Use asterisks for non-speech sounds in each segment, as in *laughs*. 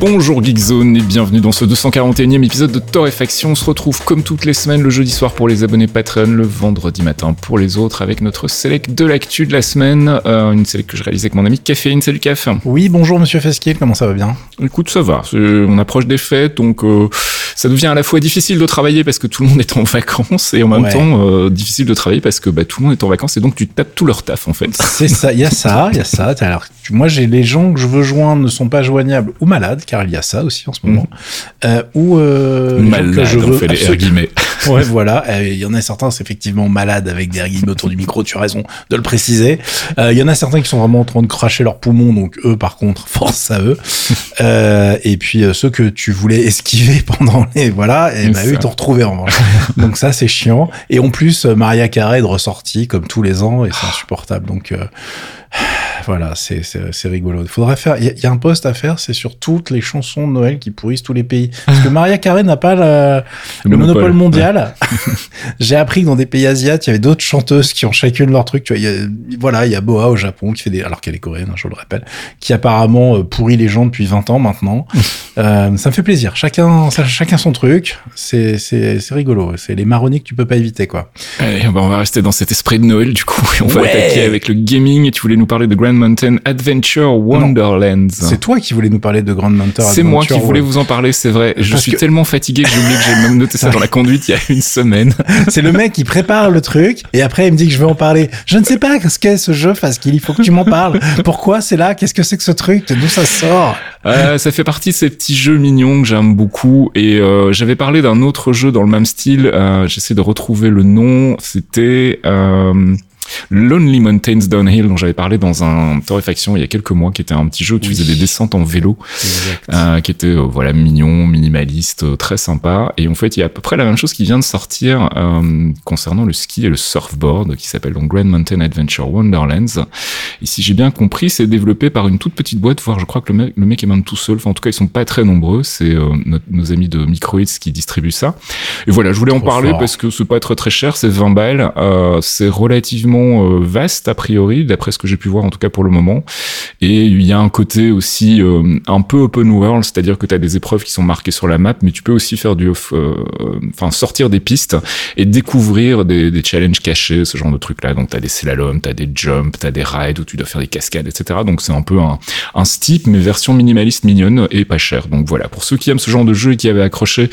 Bonjour Geekzone et bienvenue dans ce 241e épisode de Torréfaction. On se retrouve comme toutes les semaines le jeudi soir pour les abonnés Patreon, le vendredi matin pour les autres avec notre select de l'actu de la semaine. Euh, une select que je réalise avec mon ami Caféine. Salut Caf. Oui, bonjour Monsieur Fesquier, comment ça va bien? Écoute, ça va. On approche des fêtes donc euh, ça devient à la fois difficile de travailler parce que tout le monde est en vacances et en même temps euh, difficile de travailler parce que bah, tout le monde est en vacances et donc tu tapes tout leur taf en fait. C'est ça, il y a ça, il y a ça. Alors, moi j'ai les gens que je veux joindre ne sont pas joignables ou malades car il y a ça aussi en ce moment. Mmh. Euh, ou euh, malade, je veux, on fait les guillemets. Ouais, voilà. Il y en a certains, c'est effectivement malades avec des guillemets autour du micro. Tu as raison de le préciser. Il y en a certains qui sont vraiment en train de cracher leurs poumons, donc eux, par contre, *laughs* force à eux. et puis ceux que tu voulais esquiver *laughs* pendant les voilà, et bah eux ils t'ont retrouvé en revanche. *laughs* donc ça c'est chiant. Et en plus, Maria Carré est ressortie comme tous les ans et c'est insupportable. Donc euh, voilà, c'est rigolo. Il faudrait faire. Il y, a un poste à faire, c'est sur toutes les chansons de Noël qui pourrissent tous les pays. Parce que Maria Carré n'a pas le, monopole. mondial. *laughs* J'ai appris que dans des pays asiatiques, il y avait d'autres chanteuses qui ont chacune leur truc. Tu vois, voilà, il y a Boa au Japon qui fait des, alors qu'elle est coréenne, hein, je le rappelle, qui apparemment euh, pourrit les gens depuis 20 ans maintenant. *laughs* euh, ça me fait plaisir. Chacun, chacun son truc. C'est rigolo. C'est les marronniers que tu peux pas éviter, quoi. Allez, on va rester dans cet esprit de Noël du coup. Et *laughs* on va attaquer avec le gaming. Et tu voulais nous parler de Grand Mountain Adventure Wonderlands. C'est toi qui voulais nous parler de Grand Mountain C'est moi qui voulais vous en parler, c'est vrai. Je suis tellement fatigué que j'ai oublié que j'ai même noté ça dans la conduite il y a une semaine. *laughs* c'est le mec qui prépare le truc et après il me dit que je vais en parler. Je ne sais pas ce qu'est ce jeu, parce qu'il faut que tu m'en parles. *laughs* Pourquoi c'est là? Qu'est-ce que c'est que ce truc? D'où ça sort? Euh, Ça fait partie de ces petits jeux mignons que j'aime beaucoup et euh, j'avais parlé d'un autre jeu dans le même style. Euh, J'essaie de retrouver le nom. C'était euh, Lonely Mountains Downhill dont j'avais parlé dans un torréfaction il y a quelques mois qui était un petit jeu où tu faisais des descentes en vélo euh, qui était euh, voilà mignon minimaliste euh, très sympa. Et en fait il y a à peu près la même chose qui vient de sortir euh, concernant le ski et le surfboard qui s'appelle donc Grand Mountain Adventure Wonderlands. Et si j'ai bien compris c'est développé par une toute petite boîte voire je crois que le mec, le mec est même tout seul. Enfin en tout cas ils sont pas très nombreux. C'est nos amis de Microids qui distribuent ça. Et voilà je voulais en parler parce que c'est pas très très cher. C'est 20 balles. C'est relativement euh, vaste a priori, d'après ce que j'ai pu voir en tout cas pour le moment. Et il y a un côté aussi euh, un peu open world, c'est-à-dire que tu as des épreuves qui sont marquées sur la map, mais tu peux aussi faire du off, euh, enfin sortir des pistes et découvrir des, des challenges cachés, ce genre de trucs-là. Donc tu as des slaloms, tu as des jumps, tu as des rides où tu dois faire des cascades, etc. Donc c'est un peu un, un steep, mais version minimaliste mignonne et pas cher. Donc voilà, pour ceux qui aiment ce genre de jeu et qui avaient accroché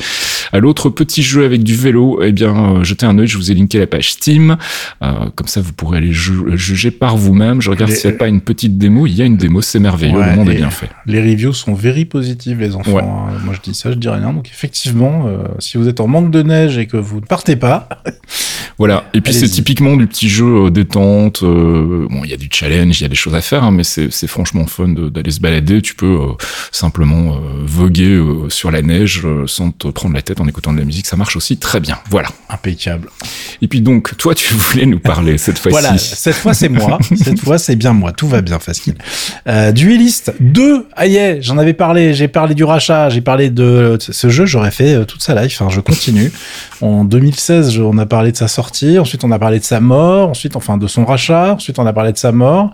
à l'autre petit jeu avec du vélo, eh bien jetez un œil, je vous ai linké la page Steam. comme ça vous pourrez aller juger par vous-même. Je regarde s'il n'y a pas une petite démo. Il y a une démo, c'est merveilleux, le monde est bien fait. Les reviews sont very positives, les enfants. Hein. Moi, je dis ça, je dis rien. Donc, effectivement, euh, si vous êtes en manque de neige et que vous ne partez pas. *laughs* voilà. Et puis, c'est typiquement du petit jeu euh, détente. Euh, bon, il y a du challenge, il y a des choses à faire, hein, mais c'est franchement fun d'aller se balader. Tu peux simplement voguer sur la neige sans te prendre la tête en écoutant de la musique. Ça marche aussi très bien. Voilà. Impeccable. Et puis, donc, toi, tu *laughs* voulais nous parler cette fois-ci. Voilà, cette fois c'est moi. *laughs* cette fois c'est bien moi. Tout va bien, facile. Euh, Duelist 2. Ah yeah, j'en avais parlé. J'ai parlé du rachat. J'ai parlé de ce jeu. J'aurais fait euh, toute sa life. Enfin, je continue. En 2016, on a parlé de sa sortie. Ensuite, on a parlé de sa mort. Ensuite, enfin, de son rachat. Ensuite, on a parlé de sa mort.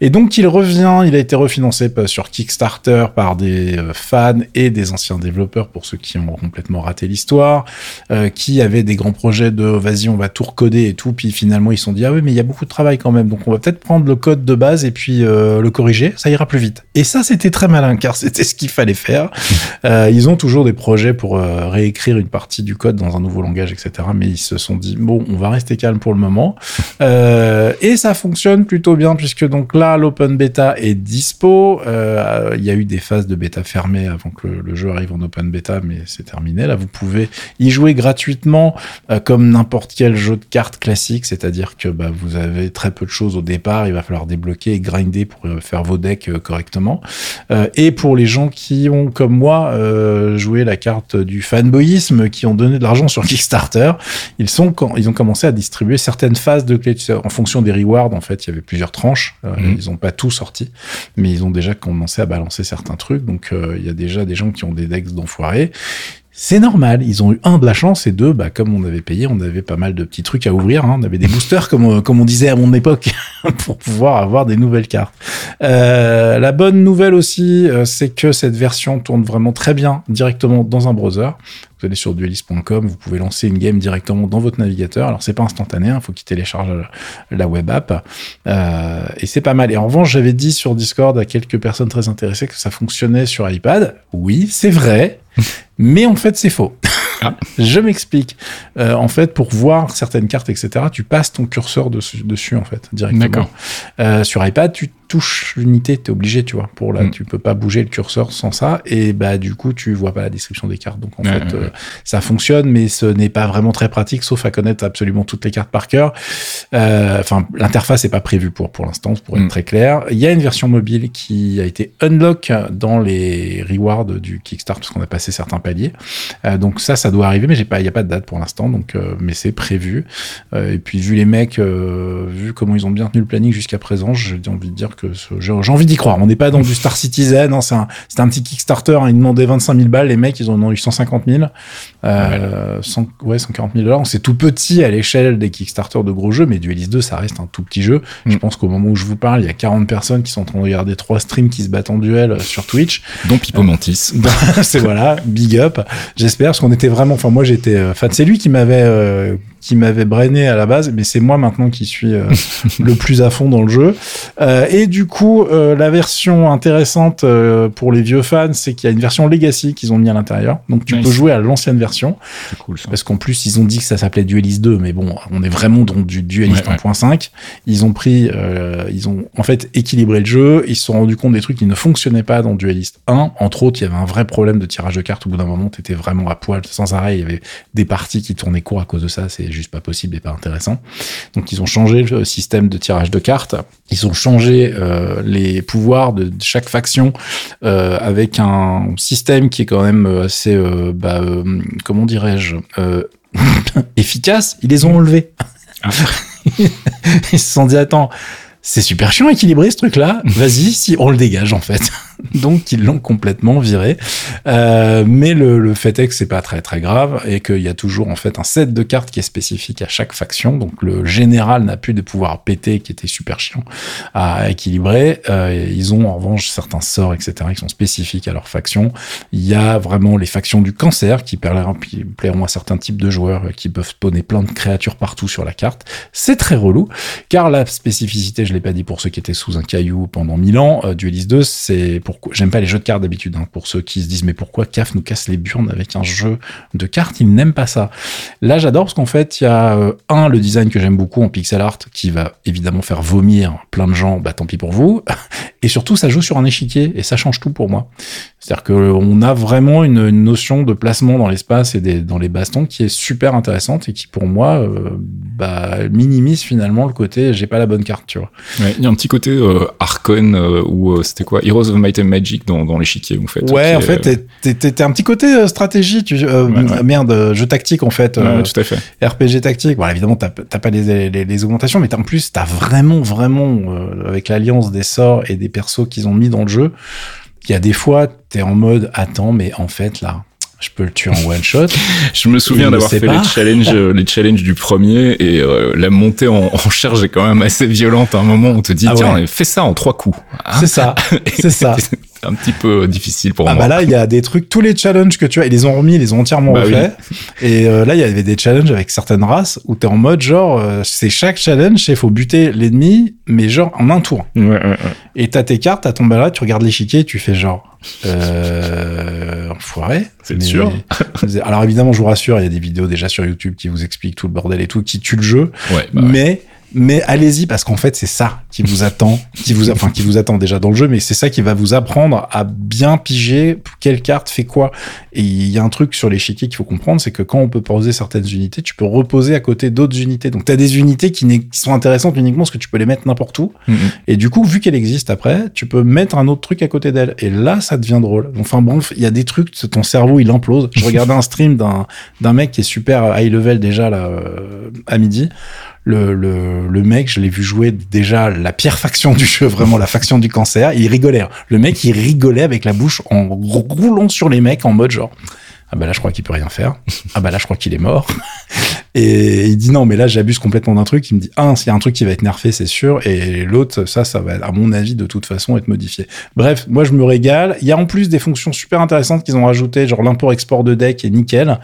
Et donc, il revient. Il a été refinancé sur Kickstarter par des euh, fans et des anciens développeurs pour ceux qui ont complètement raté l'histoire, euh, qui avaient des grands projets de vas-y, on va tout recoder et tout. Puis finalement, ils se sont dit ah oui, mais il y a beaucoup de travail quand même. Donc, on va peut-être prendre le code de base et puis euh, le corriger. Ça ira plus vite. Et ça, c'était très malin car c'était ce qu'il fallait faire. *laughs* Euh, ils ont toujours des projets pour euh, réécrire une partie du code dans un nouveau langage, etc. Mais ils se sont dit bon, on va rester calme pour le moment. *laughs* Et ça fonctionne plutôt bien puisque donc là, l'open beta est dispo. Il y a eu des phases de bêta fermées avant que le, jeu arrive en open beta, mais c'est terminé. Là, vous pouvez y jouer gratuitement comme n'importe quel très jeu de cartes classique, c'est-à-dire que bah, vous avez très peu de choses au départ, il va falloir débloquer et grinder pour euh, faire vos decks euh, correctement. Euh, et pour les gens qui ont, comme moi, euh, joué la carte du fanboyisme, qui ont donné de l'argent sur Kickstarter, ils, sont, quand, ils ont commencé à distribuer certaines phases de clés. En fonction des rewards, en fait, il y avait plusieurs tranches. Euh, Mhm. Ils n'ont pas tout sorti, mais ils ont déjà commencé à balancer certains trucs. Donc, euh, il y a déjà des gens qui ont des decks d'enfoirés. C'est normal, ils ont eu un de la chance et deux, bah, comme on avait payé, on avait pas mal de petits trucs à ouvrir. Hein. On avait des *laughs* boosters, comme, on- comme on disait à mon époque, *laughs* pour pouvoir avoir des nouvelles cartes. Euh, la bonne nouvelle aussi, euh, c'est que cette version tourne vraiment très bien directement dans un browser. Vous allez sur duelist.com, vous pouvez lancer une game directement dans votre navigateur. Alors c'est pas instantané, il faut qu'il télécharge la web app. Euh, et c'est pas mal. Et en revanche, j'avais dit sur Discord à quelques personnes très intéressées que ça fonctionnait sur iPad. Oui, c'est vrai, mais en fait c'est faux. Ah. Je m'explique. Euh, en fait, pour voir certaines cartes, etc., tu passes ton curseur dessus, dessus en fait, directement. D'accord. Euh, sur iPad, tu touches l'unité, t'es obligé, tu vois. Pour là, Mm. tu peux pas bouger le curseur sans ça, et bah du coup, tu vois pas la description des cartes. Donc en Ouais, fait, ouais, euh, ça fonctionne, mais ce n'est pas vraiment très pratique, sauf à connaître absolument toutes les cartes par cœur. Enfin, l'interface est pas prévue pour pour l'instant, pour être Mm. très clair. Il y a une version mobile qui a été unlock dans les rewards du Kickstarter parce qu'on a passé certains paliers. Donc ça, ça doit arriver, mais j'ai pas, il y a pas de date pour l'instant, donc euh, mais c'est prévu. Euh, et puis vu les mecs, euh, vu comment ils ont bien tenu le planning jusqu'à présent, j'ai envie de dire que j'ai envie d'y croire. On n'est pas dans du Star Citizen, hein, c'est un, un petit Kickstarter, hein, ils demandaient 25 000 balles, les mecs ils en ont eu 150 000, euh, 100 ouais 140 000 dollars. C'est tout petit à l'échelle des Kickstarter de gros jeux, mais Duelist 2 ça reste un tout petit jeu. Je Mm. pense qu'au moment où je vous parle, il y a 40 personnes qui sont en train de regarder trois streams qui se battent en duel sur Twitch. Dont Pipo Mantis. *laughs* c'est voilà, big up. J'espère parce qu'on était vraiment. Enfin, moi, j'étais. euh, Enfin, c'est lui qui m'avait euh, qui m'avait brainé à la base, mais c'est moi maintenant qui suis euh, *laughs* le plus à fond dans le jeu. Euh, et du coup, euh, la version intéressante pour les vieux fans, c'est qu'il y a une version Legacy qu'ils ont mis à l'intérieur. Donc, tu Nice. peux jouer à l'ancienne version. C'est cool ça. Parce qu'en plus, ils ont dit que ça s'appelait Duelist 2, mais bon, on est vraiment dans du Duelist Ouais, ouais. 1.5. Ils ont pris, ils ont en fait équilibré le jeu. Ils se sont rendus compte des trucs qui ne fonctionnaient pas dans Duelist 1. Entre autres, il y avait un vrai problème de tirage de cartes. Au bout d'un moment, t'étais vraiment à poil sans arrêt. Il y avait des parties qui tournaient court à cause de ça. C'est juste pas possible et pas intéressant. Donc, ils ont changé le système de tirage de cartes. Ils ont changé euh, les pouvoirs de chaque faction euh, avec un système qui est quand même assez, euh, bah, euh, comment dirais-je, *laughs* efficace. Ils les ont enlevés. Ah. *laughs* Ils se sont dit attends. C'est super chiant équilibré ce truc-là. Vas-y, si on le dégage en fait. Donc ils l'ont complètement viré. Euh, mais le, fait est que c'est pas très très grave et qu'il y a toujours en fait un set de cartes qui est spécifique à chaque faction. Donc le général n'a plus de pouvoir péter qui était super chiant à équilibrer. Euh, ils ont en revanche certains sorts etc qui sont spécifiques à leur faction. Il y a vraiment les factions du cancer qui plairont, à certains types de joueurs qui peuvent spawner plein de créatures partout sur la carte. C'est très relou car la spécificité, je l'ai pas dit pour ceux qui étaient sous un caillou pendant mille ans, euh, Duelist 2, c'est j'aime pas les jeux de cartes d'habitude. Hein, pour ceux qui se disent mais pourquoi CAF nous casse les burnes avec un jeu de cartes, ils n'aiment pas ça. Là, j'adore parce qu'en fait, il y a euh, un le design que j'aime beaucoup en pixel art qui va évidemment faire vomir plein de gens. Bah tant pis pour vous. *laughs* Et surtout, ça joue sur un échiquier et ça change tout pour moi. C'est-à-dire que on a vraiment une, notion de placement dans l'espace et dans les bastons qui est super intéressante et qui pour moi euh, bah, minimise finalement le côté j'ai pas la bonne carte, il y a un petit côté euh, euh, ou euh, c'était quoi? Heroes of Might and Magic dans, dans l'échiquier en fait. Ouais, en fait, t'es- t'es- un petit côté euh, stratégie, tu, euh, Ouais, ouais. merde, euh, jeu tactique en fait, euh, euh, ouais, tout à fait. RPG tactique. Bon, évidemment, t'as t'as pas les, les, les augmentations, mais en plus, t'as vraiment, vraiment, euh, avec l'alliance des sorts et des persos qu'ils ont mis dans le jeu, il y a des fois, t'es en mode, attends, mais en fait, là, je peux le tuer en one shot. *laughs* Je me souviens d'avoir fait les challenges, *laughs* les challenges du premier et euh, la montée en, en charge est quand même assez violente. À un moment, on te dit Ah tiens, ouais. fais ça en trois coups. Hein c'est ça, *laughs* c'est ça. C'est un petit peu difficile pour Ah moi. bah là, il y a des trucs, tous les challenges que tu as, ils les ont remis, ils les ont entièrement Bah refaits. Et euh, là, il y avait des challenges avec certaines races où t'es en mode genre, euh, c'est chaque challenge, il faut buter l'ennemi, mais genre en un tour. Ouais, ouais, ouais. Et t'as tes cartes, t'as ton là, tu regardes l'échiquier, tu fais genre, euh, enfoiré. C'est sûr. Alors évidemment, je vous rassure, il y a des vidéos déjà sur YouTube qui vous expliquent tout le bordel et tout, qui tue le jeu. Ouais, bah ouais. mais mais allez-y parce qu'en fait c'est ça qui vous attend, qui vous, enfin qui vous attend déjà dans le jeu, mais c'est ça qui va vous apprendre à bien piger quelle carte fait quoi. Et il y a un truc sur l'échiquier qu'il faut comprendre, c'est que quand on peut poser certaines unités, tu peux reposer à côté d'autres unités. Donc tu as des unités qui, qui, sont intéressantes uniquement parce que tu peux les mettre n'importe où. Mm-hmm. Et du coup, vu qu'elle existe après, tu peux mettre un autre truc à côté d'elle. Et là, ça devient drôle. Enfin bref, il y a des trucs, ton cerveau il implose. Je regardais un stream d'un d'un mec qui est super high level déjà là euh, à midi le, le, le mec, je l'ai vu jouer déjà la pire faction du jeu, vraiment la faction du cancer. Il rigolait. Le mec, il rigolait avec la bouche en roulant sur les mecs en mode genre. Ah bah là je crois qu'il peut rien faire. Ah bah là je crois qu'il est mort. Et il dit non, mais là j'abuse complètement d'un truc. Il me dit un, s'il y a un truc qui va être nerfé, c'est sûr. Et l'autre, ça, ça va, à mon avis, de toute façon, être modifié. Bref, moi je me régale. Il y a en plus des fonctions super intéressantes qu'ils ont rajoutées, genre l'import-export de deck est nickel.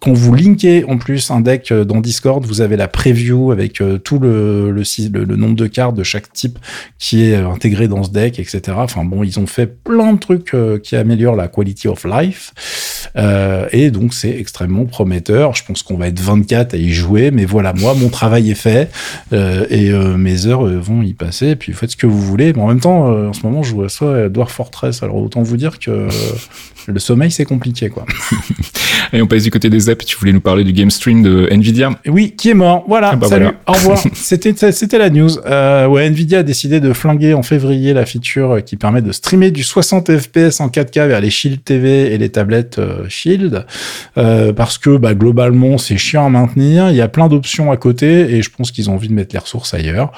Quand vous linkez en plus un deck euh, dans Discord, vous avez la preview avec euh, tout le, le, le, nombre de cartes de chaque type qui est euh, intégré dans ce deck, etc. Enfin bon, ils ont fait plein de trucs qui améliorent la quality of life. Euh, et donc c'est extrêmement prometteur. Je pense qu'on va être 24 à y jouer, mais voilà, moi mon travail est fait euh, et euh, mes heures vont y passer. Et puis faites ce que vous voulez. Mais en même temps, en ce moment, je joue à ça Dwarf Fortress. Alors autant vous dire que le sommeil c'est compliqué quoi. *laughs* et on passe du côté des apps. Tu voulais nous parler du game stream de Nvidia? Oui, qui est mort. Voilà. Ah bah salut. Au revoir. *laughs* c'était c'était la news. ouais, Nvidia a décidé de flinguer en février la feature qui permet de streamer du 60 fps en 4K vers les Shield TV et les tablettes Shield euh, parce que bah, globalement c'est chiant à maintenir. Il y a plein d'options à côté et je pense qu'ils ont envie de mettre les ressources ailleurs.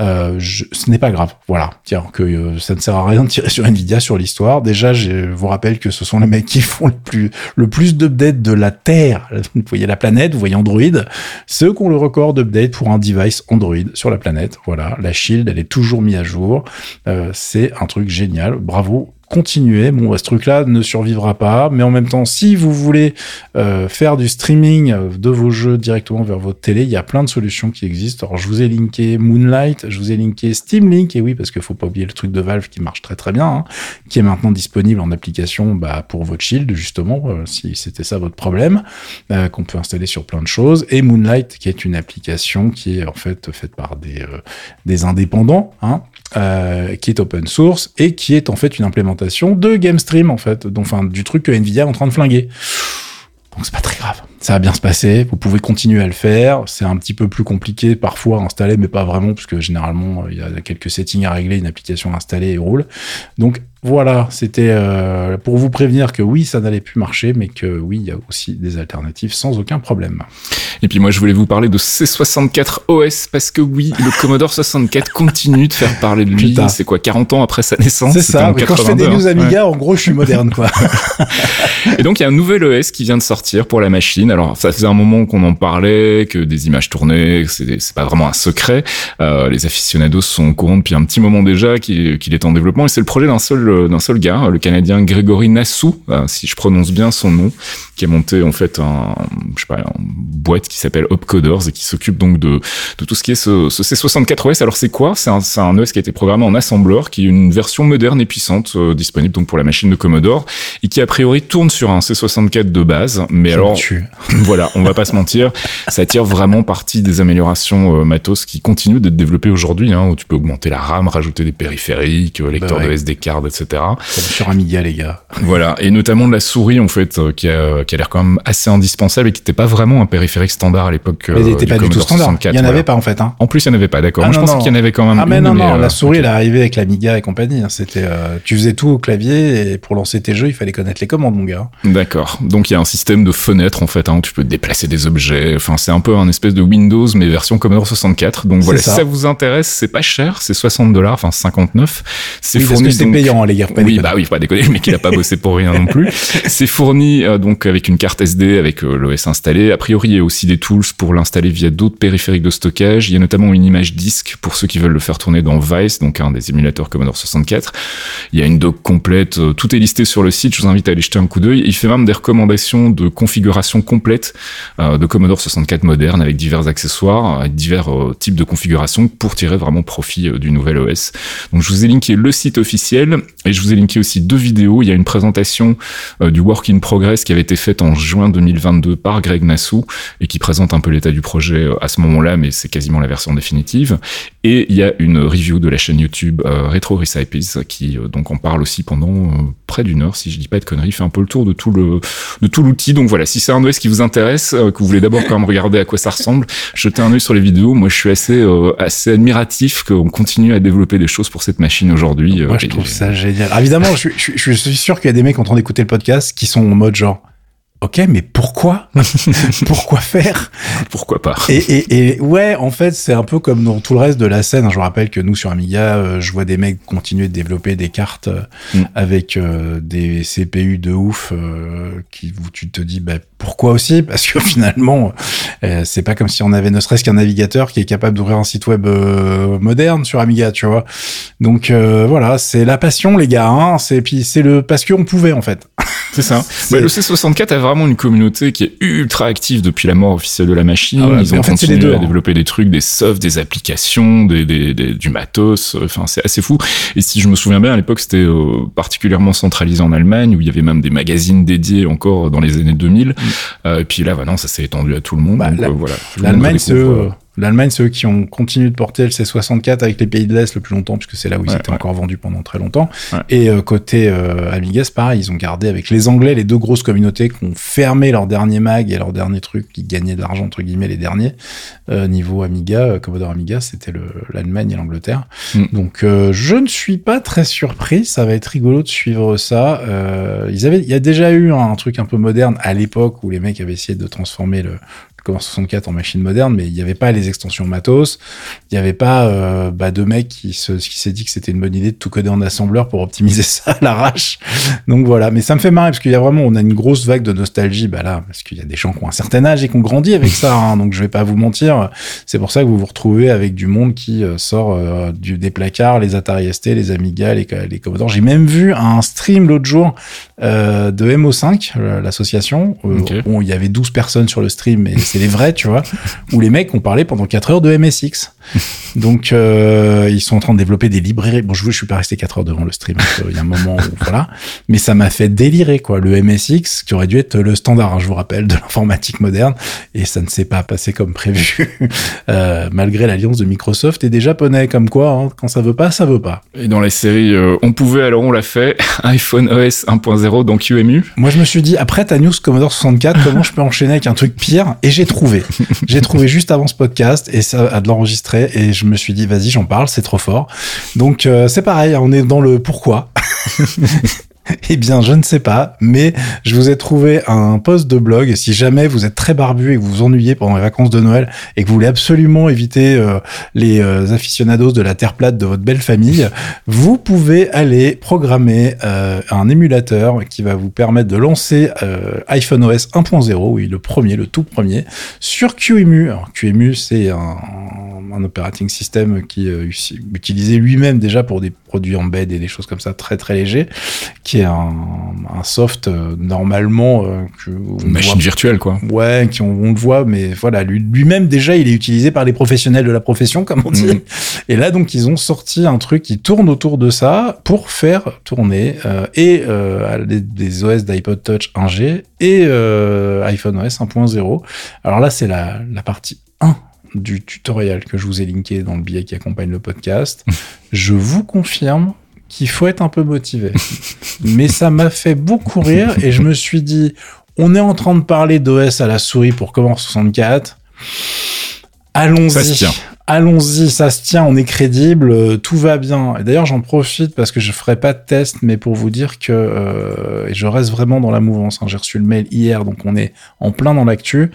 Euh, ce n'est pas grave. Voilà, tiens que euh, ça ne sert à rien de tirer sur Nvidia sur l'histoire. Déjà, je vous rappelle que ce sont les mecs qui font le plus le plus d'updates de la Terre. Vous voyez la planète, vous voyez Android. Ceux qui ont le record d'update pour un device Android sur la planète. Voilà, la Shield, elle est toujours mise à jour. Euh, c'est un truc génial. Bravo continuer. Bon, ce truc-là ne survivra pas, mais en même temps, si vous voulez euh, faire du streaming de vos jeux directement vers votre télé, il y a plein de solutions qui existent. Alors, je vous ai linké Moonlight, je vous ai linké Steam Link, et oui, parce qu'il faut pas oublier le truc de Valve qui marche très très bien, hein, qui est maintenant disponible en application bah, pour votre Shield, justement, euh, si c'était ça votre problème, euh, qu'on peut installer sur plein de choses, et Moonlight, qui est une application qui est en fait faite par des, euh, des indépendants, hein, qui est open source et qui est en fait une implémentation de GameStream en fait, donc enfin du truc que Nvidia est en train de flinguer. Donc c'est pas très grave. Ça va bien se passer. Vous pouvez continuer à le faire. C'est un petit peu plus compliqué parfois à installer, mais pas vraiment, puisque généralement il y a quelques settings à régler, une application installée et roule. Donc voilà, c'était euh, pour vous prévenir que oui, ça n'allait plus marcher, mais que oui, il y a aussi des alternatives sans aucun problème. Et puis moi, je voulais vous parler de C64 OS parce que oui, le Commodore 64 continue de faire parler de lui. C'est quoi, 40 ans après sa naissance? C'est ça. quand je fais des news Amiga, en gros, je suis moderne, quoi. *laughs* et donc, il y a un nouvel OS qui vient de sortir pour la machine. Alors, ça faisait un moment qu'on en parlait, que des images tournaient, c'est pas vraiment un secret. Euh, les aficionados sont au courant depuis un petit moment déjà qu'il est en développement et c'est le projet d'un seul d'un seul gars, le Canadien Grégory Nassou, euh, si je prononce bien son nom, qui a monté en fait un, je sais pas, une boîte qui s'appelle Opcoders et qui s'occupe donc de, de tout ce qui est ce, ce C64 OS. Alors c'est quoi? C'est un, un OS qui a été programmé en assembleur, qui est une version moderne et puissante euh, disponible donc pour la machine de Commodore et qui a priori tourne sur un C64 de base. Mais alors, *laughs* voilà, on va pas se mentir, ça tire vraiment partie des améliorations euh, matos qui continuent d'être développées aujourd'hui, hein, où tu peux augmenter la RAM, rajouter des périphériques, lecteur bah de SD card, etc. Sur Amiga, les gars. Voilà, et notamment de la souris en fait, euh, qui a, qui a l'air quand même assez indispensable et qui n'était pas vraiment un périphérique standard à l'époque. Mais n'était pas du tout standard. il n'y en avait pas en fait. Hein. En plus, il n'y en avait pas, d'accord. Ah, je pensais qu'il y en avait quand même. Ah mais non, non, la euh, souris, elle est arrivée avec l'Amiga et compagnie. Hein. C'était, euh, tu faisais tout au clavier et pour lancer tes jeux, il fallait connaître les commandes, mon gars. D'accord. Donc il y a un système de fenêtres en fait, hein, où tu peux déplacer des objets. Enfin, c'est un peu un espèce de Windows mais version Commodore 64. Donc voilà, si ça vous intéresse, c'est pas cher, c'est 60 dollars, enfin 59. C'est oui, fourni. C'est payant, les gars. Oui, bah oui, pas déconner, le mec il a pas *laughs* bossé pour rien non plus. C'est fourni euh, donc avec une carte SD avec euh, l'OS installé. A priori, il y a aussi des tools pour l'installer via d'autres périphériques de stockage. Il y a notamment une image disque pour ceux qui veulent le faire tourner dans Vice, donc un des émulateurs Commodore 64. Il y a une doc complète, euh, tout est listé sur le site. Je vous invite à aller jeter un coup d'œil. Il fait même des recommandations de configuration complète de Commodore 64 moderne avec divers accessoires, avec divers types de configurations pour tirer vraiment profit du nouvel OS. Donc je vous ai linké le site officiel Et je vous ai linké aussi deux vidéos. Il y a une présentation euh, du Work in Progress qui avait été faite en juin 2022 par Greg Nassou et qui présente un peu l'état du projet euh, à ce moment-là, mais c'est quasiment la version définitive. Et il y a une review de la chaîne YouTube euh, Retro Recipes qui donc en parle aussi pendant près d'une heure, si je dis pas de conneries, fait un peu le tour de tout le de tout l'outil. Donc voilà, si c'est un OS qui vous intéresse, que vous voulez d'abord quand même regarder à quoi ça ressemble, *laughs* jetez un œil sur les vidéos. Moi, je suis assez assez admiratif qu'on continue à développer des choses pour cette machine aujourd'hui. Moi, je trouve ça génial alors évidemment, je, je, je, suis sûr qu'il y a des mecs en train d'écouter le podcast qui sont en mode genre, Ok, mais pourquoi *laughs* Pourquoi faire Pourquoi pas et, et, et, ouais, en fait, c'est un peu comme dans tout le reste de la scène. Je vous rappelle que nous, sur Amiga, euh, je vois des mecs continuer de développer des cartes euh, mm. avec euh, des CPU de ouf qui, où tu te dis, bah, pourquoi aussi? Parce que finalement, c'est pas comme si on avait ne serait-ce qu'un navigateur qui est capable d'ouvrir un site web moderne sur Amiga, tu vois. Donc voilà, c'est la passion, les gars. Hein, c'est puis c'est le parce qu'on pouvait en fait. C'est ça. Bah, le C64 a vraiment une communauté qui est ultra active depuis la mort officielle de la machine. Ah Ils ont continué à hein. développer des trucs, des softs, des applications, des, des, du matos. Enfin, c'est assez fou. Et si je me souviens bien, à l'époque, c'était euh, particulièrement centralisé en Allemagne, où il y avait même des magazines dédiés encore dans les années 2000. Mm. Euh, et puis là, bah non, ça s'est étendu à tout le monde. Bah, donc, euh, voilà. L'Allemagne, c'est L'Allemagne, c'est eux qui ont continué de porter le C64 avec les pays de l'Est le plus longtemps, puisque c'est là où ils étaient encore vendus pendant très longtemps. Et euh, côté euh, Amiga, c'est pareil, ils ont gardé avec les Anglais les deux grosses communautés qui ont fermé leur dernier mag et leur dernier truc, qui gagnaient de l'argent, entre guillemets, les derniers. Euh, niveau Amiga, euh, Commodore Amiga, c'était l'Allemagne et l'Angleterre. Mm. Donc euh, je ne suis pas très surpris, ça va être rigolo de suivre ça. ils avaient, il y a déjà eu un truc un peu moderne à l'époque où les mecs avaient essayé de transformer le, comme 64 en machine moderne, mais il n'y avait pas les extensions matos, il n'y avait pas euh, bah, de mec qui se, qui s'est dit que c'était une bonne idée de tout coder en assembleur pour optimiser *laughs* ça à l'arrache. Donc voilà, mais ça me fait marrer parce qu'il y a vraiment, on a une grosse vague de nostalgie, bah là, parce qu'il y a des gens qui ont un certain âge et qui ont grandi avec ça, hein, donc je vais pas vous mentir. C'est pour ça que vous vous retrouvez avec du monde qui euh, sort euh, du, des placards, les Atari ST, les Amiga, les, les Commodore. J'ai même vu un stream l'autre jour euh, de MO5, l'association, où il y avait 12 personnes sur le stream, mais *laughs* c'est les vrais, tu vois, où les mecs ont parlé pendant 4 heures de MSX. *laughs* Donc, euh, ils sont en train de développer des librairies. Bon, je, je suis pas resté 4 heures devant le stream. Il y a un moment où, voilà. Mais ça m'a fait délirer, quoi. Le MSX, qui aurait dû être le standard, hein, je vous rappelle, de l'informatique moderne. Et ça ne s'est pas passé comme prévu. *laughs* euh, malgré l'alliance de Microsoft et des Japonais, comme quoi, hein, quand ça veut pas, ça veut pas. Et dans les séries, euh, on pouvait, alors on l'a fait. *laughs* iPhone OS 1.0 dans QEMU. Moi, je me suis dit, après ta news Commodore 64, comment je peux enchaîner avec un truc pire? Et j'ai trouvé. j'ai trouvé juste avant ce podcast et ça a de et je me suis dit, vas-y, j'en parle, c'est trop fort. Donc, euh, c'est pareil, on est dans le pourquoi. *laughs* *laughs* Eh bien, je ne sais pas, mais je vous ai trouvé un post de blog. Si jamais vous êtes très barbu et que vous vous ennuyez pendant les vacances de Noël et que vous voulez absolument éviter euh, les euh, aficionados de la terre plate de votre belle famille, *laughs* vous pouvez aller programmer euh, un émulateur qui va vous permettre de lancer iPhone OS 1.0, oui, le premier, le tout premier, sur QEMU. QEMU, c'est un, un operating system qui utilisait lui-même déjà pour des produits embed et des choses comme ça très très légers, qui est un, un soft euh, normalement euh, que une machine virtuelle quoi. Ouais, qui on, le voit, mais voilà, lui-même déjà il est utilisé par les professionnels de la profession comme on dit. Mm. Et là donc ils ont sorti un truc qui tourne autour de ça pour faire tourner euh, et des, des, OS d'iPod Touch 1G et iPhone OS 1.0. Alors là c'est la, la partie 1 du tutoriel que je vous ai linké dans le billet qui accompagne le podcast. je vous confirme qu'il faut être un peu motivé. *laughs* Mais ça m'a fait beaucoup rire et je me suis dit, on est en train de parler d'OS à la souris pour Commodore 64. Allons-y allons-y, ça se tient, on est crédible, euh, tout va bien. Et d'ailleurs, j'en profite parce que je ferai pas de test, mais pour vous dire que euh, et je reste vraiment dans la mouvance. Hein. J'ai reçu le mail hier, donc on est en plein dans l'actu.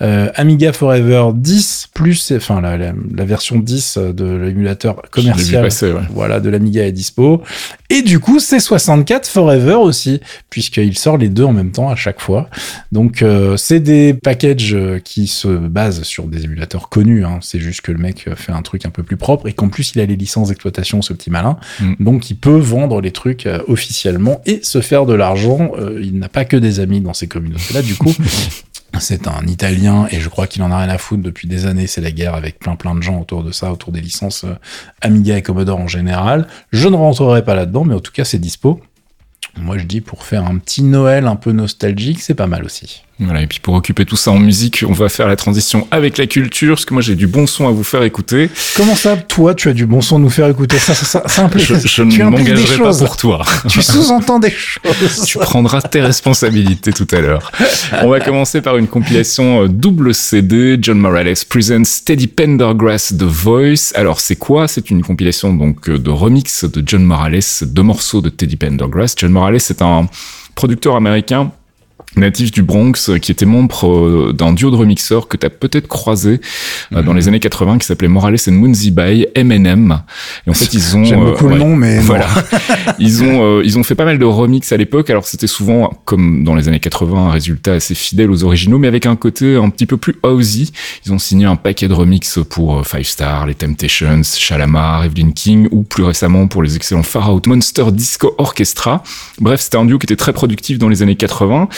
Euh, Amiga Forever 10 plus, enfin la, la, version 10 de l'émulateur commercial, voilà, de l'Amiga est dispo. Et du coup, c'est 64 Forever aussi, puisqu'il sort les deux en même temps à chaque fois. Donc, c'est des packages qui se basent sur des émulateurs connus. Hein. C'est juste que le mec fait un truc un peu plus propre et qu'en plus il a les licences d'exploitation, ce petit malin. Mm. Donc il peut vendre les trucs euh, officiellement et se faire de l'argent. Euh, il n'a pas que des amis dans ces communautés-là, du coup. *laughs* C'est un Italien et je crois qu'il en a rien à foutre depuis des années. C'est la guerre avec plein plein de gens autour de ça, autour des licences euh, Amiga et Commodore en général. Je ne rentrerai pas là-dedans, mais en tout cas c'est dispo. Moi je dis pour faire un petit Noël un peu nostalgique, c'est pas mal aussi. Voilà, et puis pour occuper tout ça en musique, on va faire la transition avec la culture, parce que moi j'ai du bon son à vous faire écouter. Comment ça, toi, tu as du bon son à nous faire écouter Ça, ça, ça, ça Je, je ne m'engagerai pas pour toi. Tu sous-entends des choses. tu prendras tes responsabilités tout à l'heure. On va commencer par une compilation euh, double CD, John Morales Presents Steady Pendergrass The Voice. Alors c'est quoi? C'est une compilation donc euh, de remix de John Morales, deux morceaux de Teddy Pendergrass. John Morales c'est un producteur américain natif du Bronx, euh, qui était membre euh, d'un duo de remixeurs que tu as peut-être croisé euh, dans les années 80, qui s'appelait Morales and Moonsey by M&M. Et en fait, ils ont... J'aime beaucoup le nom, mais... *laughs* Voilà. ils ont ils ont fait pas mal de remix à l'époque. Alors, c'était souvent, comme dans les années 80, un résultat assez fidèle aux originaux, mais avec un côté un petit peu plus housey. Ils ont signé un paquet de remix pour Five Star, les Temptations, Shalamar, Evelyn King, ou plus récemment pour les excellents Far Out Monster Disco Orchestra. Bref, c'était un duo qui était très productif dans les années 80.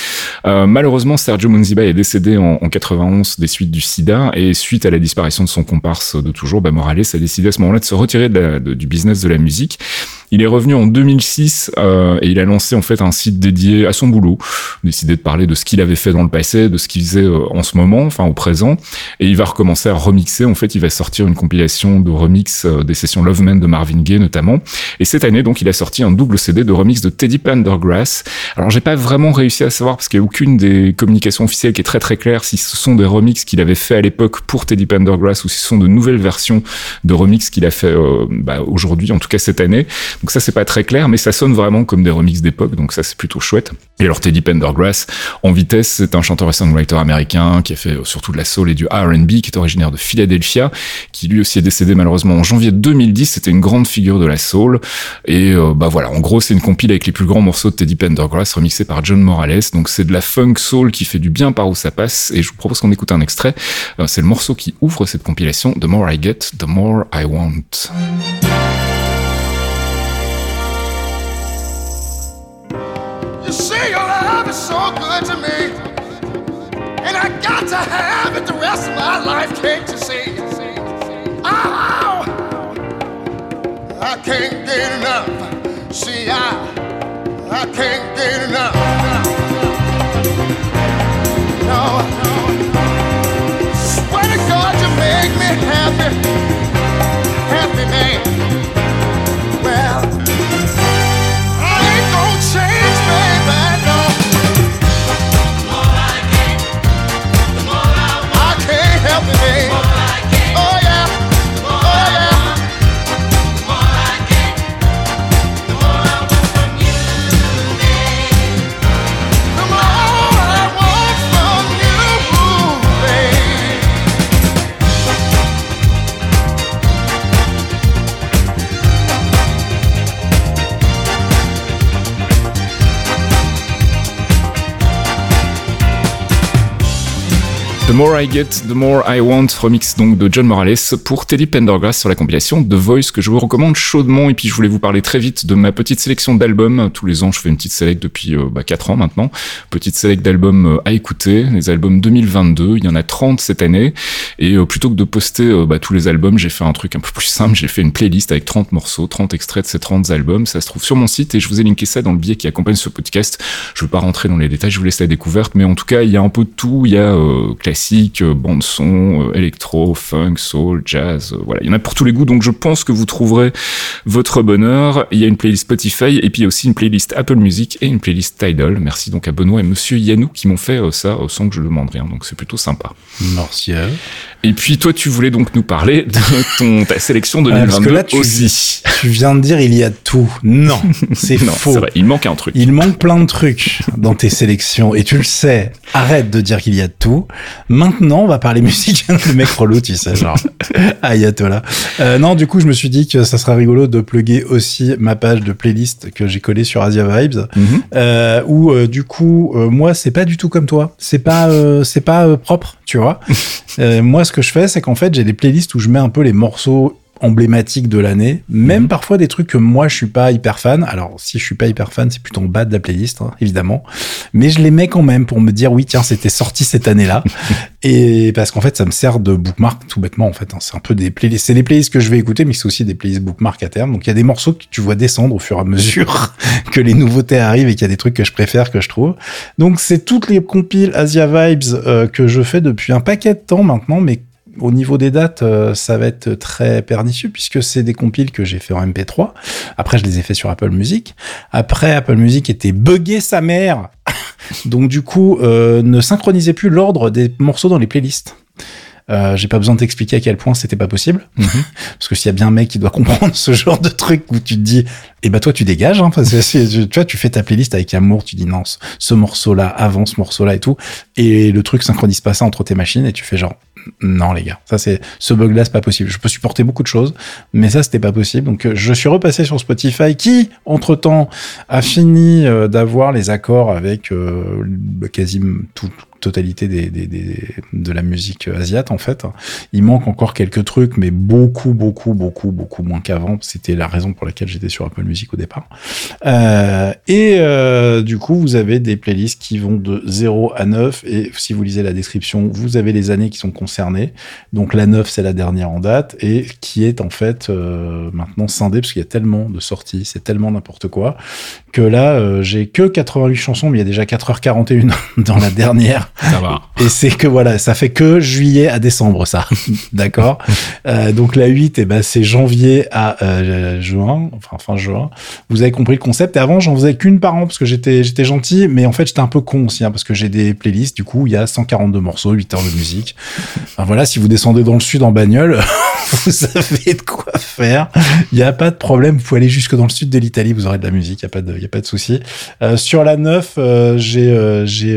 Euh, malheureusement, Sergio Munziba est décédé en, en, 91 des suites du sida et suite à la disparition de son comparse de toujours, bah, Morales a décidé à ce moment-là de se retirer du business de la musique il est revenu en 2006 euh, et il a lancé en fait un site dédié à son boulot. Décidé de parler de ce qu'il avait fait dans le passé, de ce qu'il faisait euh, en ce moment, enfin au présent. Et il va recommencer à remixer. En fait, il va sortir une compilation de remix euh, des sessions Love Man de Marvin Gaye notamment. Et cette année, donc, il a sorti un double CD de remix de Teddy Pendergrass. Alors, j'ai pas vraiment réussi à savoir parce qu'il y a aucune des communications officielles qui est très très claire si ce sont des remixes qu'il avait fait à l'époque pour Teddy Pendergrass ou si ce sont de nouvelles versions de remix qu'il a fait euh, bah, aujourd'hui, en tout cas cette année. Donc ça, c'est pas très clair, mais ça sonne vraiment comme des remixes d'époque, donc ça, c'est plutôt chouette. Et alors, Teddy Pendergrass, en vitesse, c'est un chanteur et songwriter américain qui a fait surtout de la soul et du R&B, qui est originaire de Philadelphia, qui lui aussi est décédé malheureusement en janvier 2010. C'était une grande figure de la soul. Et euh, bah voilà, en gros, c'est une compile avec les plus grands morceaux de Teddy Pendergrass remixés par John Morales. Donc c'est de la funk soul qui fait du bien par où ça passe. Et je vous propose qu'on écoute un extrait. Euh, c'est le morceau qui ouvre cette compilation. The more I get, the more I want. Can't you see? Oh, I can't get enough. See, I, I can't get enough. No, no. Swear to God, you make me happy. Happy The More I Get, The More I Want, remix donc de John Morales pour Teddy Pendergrass sur la compilation The Voice que je vous recommande chaudement. Et puis je voulais vous parler très vite de ma petite sélection d'albums. Tous les ans, je fais une petite sélection depuis euh, bah, 4 ans maintenant. Petite sélection d'albums euh, à écouter, les albums 2022. Il y en a 30 cette année. Et euh, plutôt que de poster euh, bah, tous les albums, j'ai fait un truc un peu plus simple. J'ai fait une playlist avec 30 morceaux, 30 extraits de ces 30 albums. Ça se trouve sur mon site et je vous ai linké ça dans le billet qui accompagne ce podcast. Je veux pas rentrer dans les détails, je vous laisse la découverte. Mais en tout cas, il y a un peu de tout. Il y a classique, bande son, électro, funk, soul, jazz, voilà, il y en a pour tous les goûts. Donc je pense que vous trouverez votre bonheur. Il y a une playlist Spotify et puis il y a aussi une playlist Apple Music et une playlist Tidal. Merci donc à Benoît et Monsieur Yannou qui m'ont fait ça sans que je demande rien. Donc c'est plutôt sympa. Merci. Et puis toi, tu voulais donc nous parler de ton ta sélection 2022 Parce que là, tu, aussi. Tu viens de dire il y a tout. Non, c'est *laughs* faux. C'est vrai, il manque un truc. Il manque plein de trucs dans tes sélections et tu le sais. Arrête de dire qu'il y a tout. Maintenant, on va parler musique. *laughs* le mec relou, tu sais, genre *laughs* ayatollah. Euh, non, du coup, je me suis dit que ça serait rigolo de plugger aussi ma page de playlist que j'ai collée sur Asia Vibes, mm -hmm. euh, où euh, du coup, euh, moi, c'est pas du tout comme toi. C'est pas, euh, c'est pas propre, tu vois. Moi, ce que je fais, c'est qu'en fait, j'ai des playlists où je mets un peu les morceaux emblématiques de l'année, même Mhm. parfois des trucs que moi je suis pas hyper fan. Alors si je suis pas hyper fan, c'est plutôt en bas de la playlist, hein, évidemment. Mais je les mets quand même pour me dire oui, tiens, c'était sorti cette année-là. *laughs* Et parce qu'en fait, ça me sert de bookmark tout bêtement en fait. hein. C'est un peu des playlists, c'est des playlists que je vais écouter, mais c'est aussi des playlists bookmark à terme. Donc il y a des morceaux que tu vois descendre au fur et à mesure *laughs* que les nouveautés arrivent et qu'il y a des trucs que je préfère que je trouve. Donc c'est toutes les compiles Asia Vibes euh, que je fais depuis un paquet de temps maintenant, mais au niveau des dates, euh, ça va être très pernicieux puisque c'est des compiles que j'ai fait en MP3. Après, je les ai fait sur Apple Music. Après, Apple Music était buggé sa mère. *laughs* Donc du coup, euh, ne synchronisez plus l'ordre des morceaux dans les playlists. Euh, j'ai pas besoin de t'expliquer à quel point c'était pas possible. Mhm. *laughs* Parce que s'il y a bien un mec qui doit comprendre *laughs* ce genre de truc où tu te dis, eh ben toi tu dégages, hein, parce que c'est- tu vois, tu fais ta playlist avec amour, tu dis non, ce, ce morceau-là, avant ce morceau-là et tout, et le truc synchronise pas ça entre tes machines et tu fais genre, non les gars, ça c'est ce bug-là c'est pas possible. Je peux supporter beaucoup de choses, mais ça c'était pas possible. Donc euh, je suis repassé sur Spotify qui, entre temps, a fini euh, d'avoir les accords avec euh, le- quasi toute totalité des, des, des- de la musique asiate en fait. Il manque encore quelques trucs, mais beaucoup, beaucoup, beaucoup, beaucoup moins qu'avant. C'était la raison pour laquelle j'étais sur Apple Music au départ. Euh, et euh, du coup, vous avez des playlists qui vont de 0 à 9. Et si vous lisez la description, vous avez les années qui sont concernées. Donc la 9, c'est la dernière en date et qui est en fait euh, maintenant scindée parce qu'il y a tellement de sorties, c'est tellement n'importe quoi que là, euh, j'ai que 88 chansons, mais il y a déjà 4h41 *laughs* dans la dernière. Ça va. Et c'est que voilà, ça fait que juillet à décembre, ça. *laughs* D'accord *laughs* Euh, Donc la 8, eh ben, c'est janvier à euh, juin, enfin fin juin. Vous avez compris le concept. Et avant, j'en faisais qu'une par an parce que j'étais j'étais gentil, mais en fait, j'étais un peu con aussi, hein, parce que j'ai des playlists. Du coup, il y a 142 morceaux, 8 heures de musique. Enfin, voilà, si vous descendez dans le sud en bagnole, *laughs* vous avez de quoi faire. Il n'y a pas de problème. Vous pouvez aller jusque dans le sud de l'Italie, vous aurez de la musique. Il n'y a pas de, il y a pas de souci. Euh, sur la 9, euh, j'ai, euh, j'ai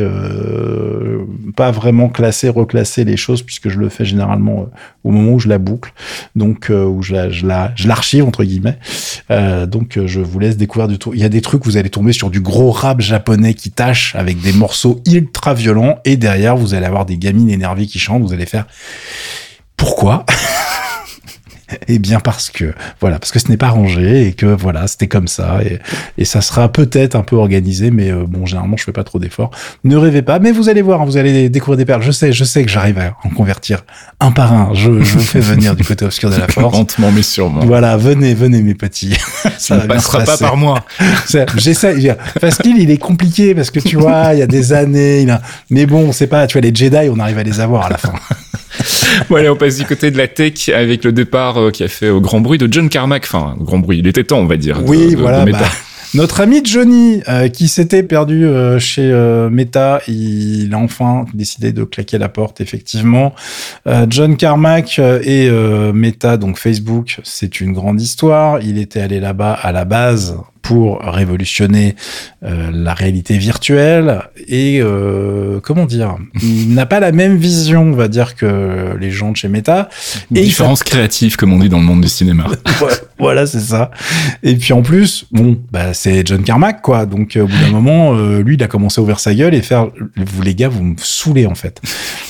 pas vraiment classé, reclassé les choses puisque je le fais généralement euh, au moment où je la boucle, donc euh, où je la, je je l'archive entre guillemets. Euh, donc je vous laisse découvrir du tout. Il y a des trucs vous allez tomber sur du gros rap japonais qui tâche avec des morceaux ultra violents et derrière vous allez avoir des gamines énervées qui chantent. Vous allez faire pourquoi? *laughs* Eh bien parce que voilà, parce que ce n'est pas rangé et que voilà, c'était comme ça et, et ça sera peut-être un peu organisé, mais euh, bon, généralement je fais pas trop d'efforts. Ne rêvez pas, mais vous allez voir, hein, vous allez découvrir des perles. Je sais, je sais que j'arrive à en convertir un par un. Je, je vous fais venir du côté obscur de la *laughs* force. Lentement mais sûrement. Voilà, venez, venez mes petits. *laughs* Ça ne passera se pas par moi. *laughs* J'essaie. Fasquille, il est compliqué parce que tu vois, il y a des années. Il a... Mais bon, on sait pas. Tu vois, les Jedi, on arrive à les avoir à la fin. Bon, allez, on passe du côté de la tech avec le départ euh, qui a fait au grand bruit de John Carmack. Enfin, grand bruit, il était temps, on va dire. Oui, de- de voilà. Bah, notre ami Johnny, euh, qui s'était perdu euh, chez euh, Meta, il a enfin décidé de claquer la porte, effectivement. John Carmack et Meta, donc Facebook, c'est une grande histoire. Il était allé là-bas à la base pour révolutionner euh, la réalité virtuelle et euh, comment dire, il n'a pas la même vision, on va dire, que les gens de chez Meta. Et Différence créative, comme on dit dans le monde du cinéma. *laughs* Voilà, c'est ça. Et puis en plus, bon, bah c'est John Carmack, quoi. Donc euh, au bout d'un moment, euh, lui, il a commencé à ouvrir sa gueule et faire, vous les gars, vous me saoulez en fait.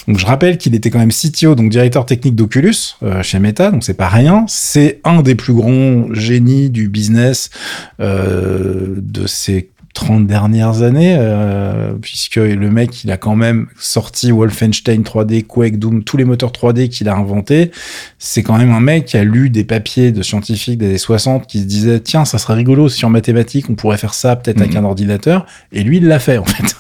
Donc je rappelle qu'il était quand même CTO, donc directeur technique d'Oculus chez Meta, donc c'est pas rien. C'est un des plus grands génies du business euh, de ces 30 dernières années, euh, puisque le mec, il a quand même sorti Wolfenstein 3D, Quake, Doom, tous les moteurs 3D qu'il a inventés. C'est quand même un mec qui a lu des papiers de scientifiques des années 60 qui se disaient, tiens, ça serait rigolo si en mathématiques, on pourrait faire ça peut-être avec Mhm. un ordinateur. Et lui, il l'a fait, en fait.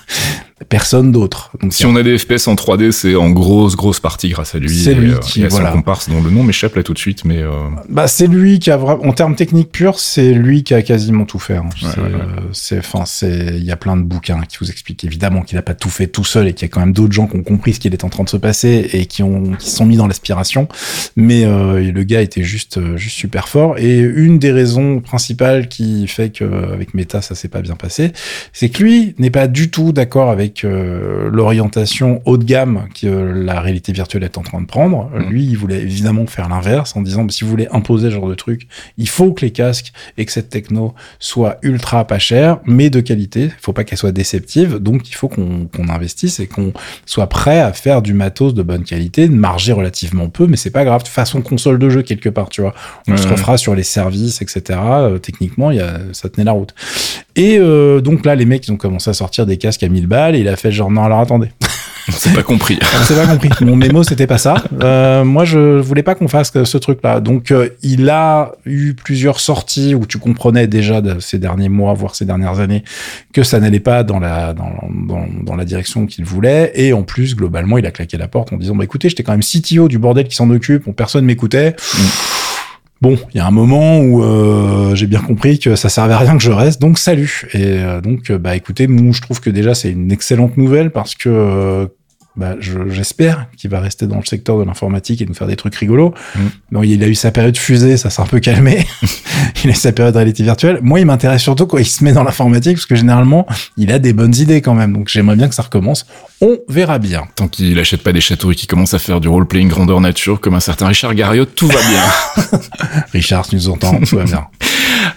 Personne d'autre. Donc, Si on a des FPS en 3D, c'est en grosse, grosse partie grâce à lui. C'est Et, lui euh, qui- a son voilà. comparse dont le nom m'échappe là tout de suite, mais euh, Bah, c'est lui qui a vraiment, en termes techniques purs, c'est lui qui a quasiment tout fait. hein. Ouais, c'est, ouais, ouais. euh, c'est, enfin, c'est, il y a plein de bouquins qui vous expliquent évidemment qu'il a pas tout fait tout seul et qu'il y a quand même d'autres gens qui ont compris ce qu'il est en train de se passer et qui ont, qui se sont mis dans l'aspiration. Mais euh, le gars était juste, euh, juste super fort. Et une des raisons principales qui fait que avec Meta ça s'est pas bien passé, c'est que lui n'est pas du tout d'accord avec avec euh, l'orientation haut de gamme que la réalité virtuelle est en train de prendre. Mm. Lui, il voulait évidemment faire l'inverse en disant, bah, si vous voulez imposer ce genre de truc, il faut que les casques et que cette techno soit ultra pas chère, mais de qualité. Il faut pas qu'elle soit déceptive. Donc, il faut qu'on investisse et qu'on soit prêt à faire du matos de bonne qualité, de marger relativement peu, mais c'est pas grave. Façon console de jeu quelque part, tu vois. On se ouais. refera sur les services, etc. Euh, techniquement, y a, ça tenait la route. Et euh, donc là, les mecs, ils ont commencé à sortir des casques à 1000 balles et il a fait genre, non, alors attendez. C'est pas compris. *laughs* On s'est pas compris. Mon mémo, c'était pas ça. Euh, moi, je voulais pas qu'on fasse ce truc-là. Donc, euh, il a eu plusieurs sorties où tu comprenais déjà de ces derniers mois, voire ces dernières années, que ça n'allait pas dans la dans, dans, dans la direction qu'il voulait. Et en plus, globalement, il a claqué la porte en disant bah écoutez, j'étais quand même CTO du bordel qui s'en occupe, personne m'écoutait. Bon, il y a un moment où euh, j'ai bien compris que ça servait à rien que je reste, donc salut. Et euh, donc, euh, bah écoutez, moi je trouve que déjà c'est une excellente nouvelle parce que bah, je- j'espère qu'il va rester dans le secteur de l'informatique et nous faire des trucs rigolos. Mm. Donc, il a eu sa période fusée, ça s'est un peu calmé. *laughs* il a eu sa période réalité virtuelle. Moi, il m'intéresse surtout quand il se met dans l'informatique parce que généralement, il a des bonnes idées quand même. Donc, j'aimerais bien que ça recommence. On verra bien. Tant qu'il achète pas des châteaux et qu'il commence à faire du role-playing grandeur nature comme un certain Richard Garriott, tout va bien. *laughs* Richard, tu nous entends, tout va bien. *laughs*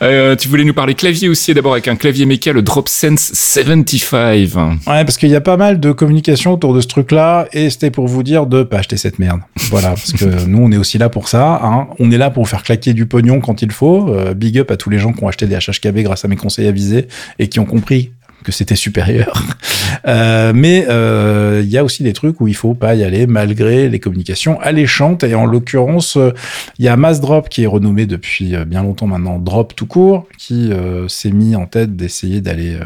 Euh, tu voulais nous parler clavier aussi, d'abord avec un clavier méca, le DropSense 75. Ouais, parce qu'il y a pas mal de communication autour de ce truc-là, et c'était pour vous dire de pas acheter cette merde. Voilà, parce que *laughs* nous, on est aussi là pour ça. Hein. On est là pour vous faire claquer du pognon quand il faut. Euh, big up à tous les gens qui ont acheté des HHKB grâce à mes conseils avisés et qui ont compris que c'était supérieur. *laughs* Euh, mais euh, il y a aussi des trucs où il faut pas y aller malgré les communications alléchantes. Et en l'occurrence, euh, il y a Massdrop qui est renommé depuis bien longtemps maintenant Drop tout court, qui s'est mis en tête d'essayer d'aller